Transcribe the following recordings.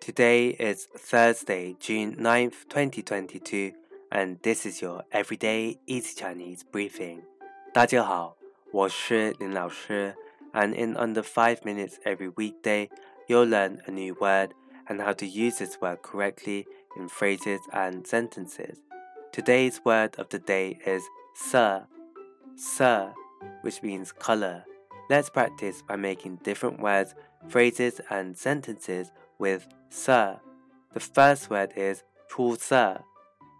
Today is Thursday, June 9th, 2022, and this is your Everyday Easy Chinese briefing. 大家好，我是林老师, and in under 5 minutes every weekday, you'll learn a new word and how to use this word correctly in phrases and sentences. Today's word of the day is sir, sir, which means color. Let's practice by making different words, phrases, and sentences with sir. The first word is 出色,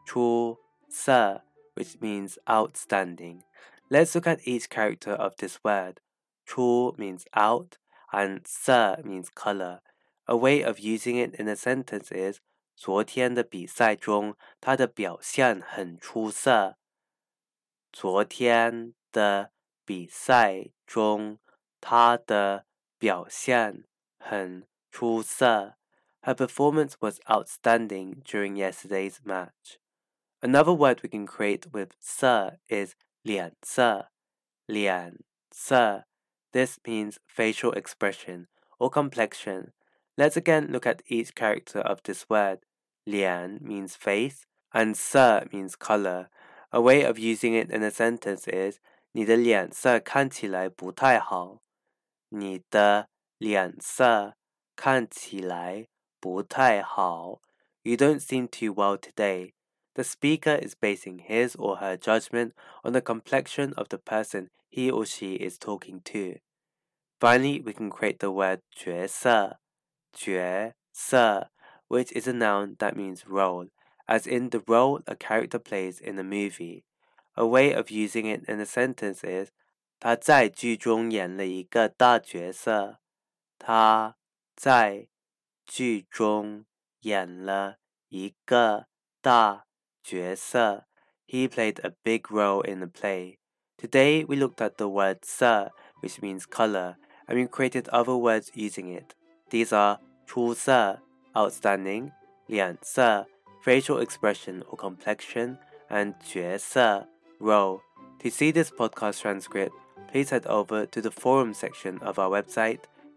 出色, which means outstanding. Let's look at each character of this word. 出 means out, and 色 means color. A way of using it in a sentence is 昨天的比赛中，他的表现很出色。昨天的比赛中，他的表现很 出色。Her performance was outstanding during yesterday's match. Another word we can create with 色 is 脸色,脸色. This means facial expression or complexion. Let's again look at each character of this word. 脸 means face and 色 means color. A way of using it in a sentence is 你的脸色看起来不太好。你的脸色 看起来不太好。You don't seem too well today. The speaker is basing his or her judgment on the complexion of the person he or she is talking to. Finally, we can create the word 角色,角色, which is a noun that means role, as in the role a character plays in a movie. A way of using it in a sentence is 他在剧中演了一个大角色。他 在剧中演了一个大角色。He played a big role in the play. Today we looked at the word 色, which means color, and we created other words using it. These are 出色 outstanding, 脸色 facial expression or complexion, and 角色 role. To see this podcast transcript, please head over to the forum section of our website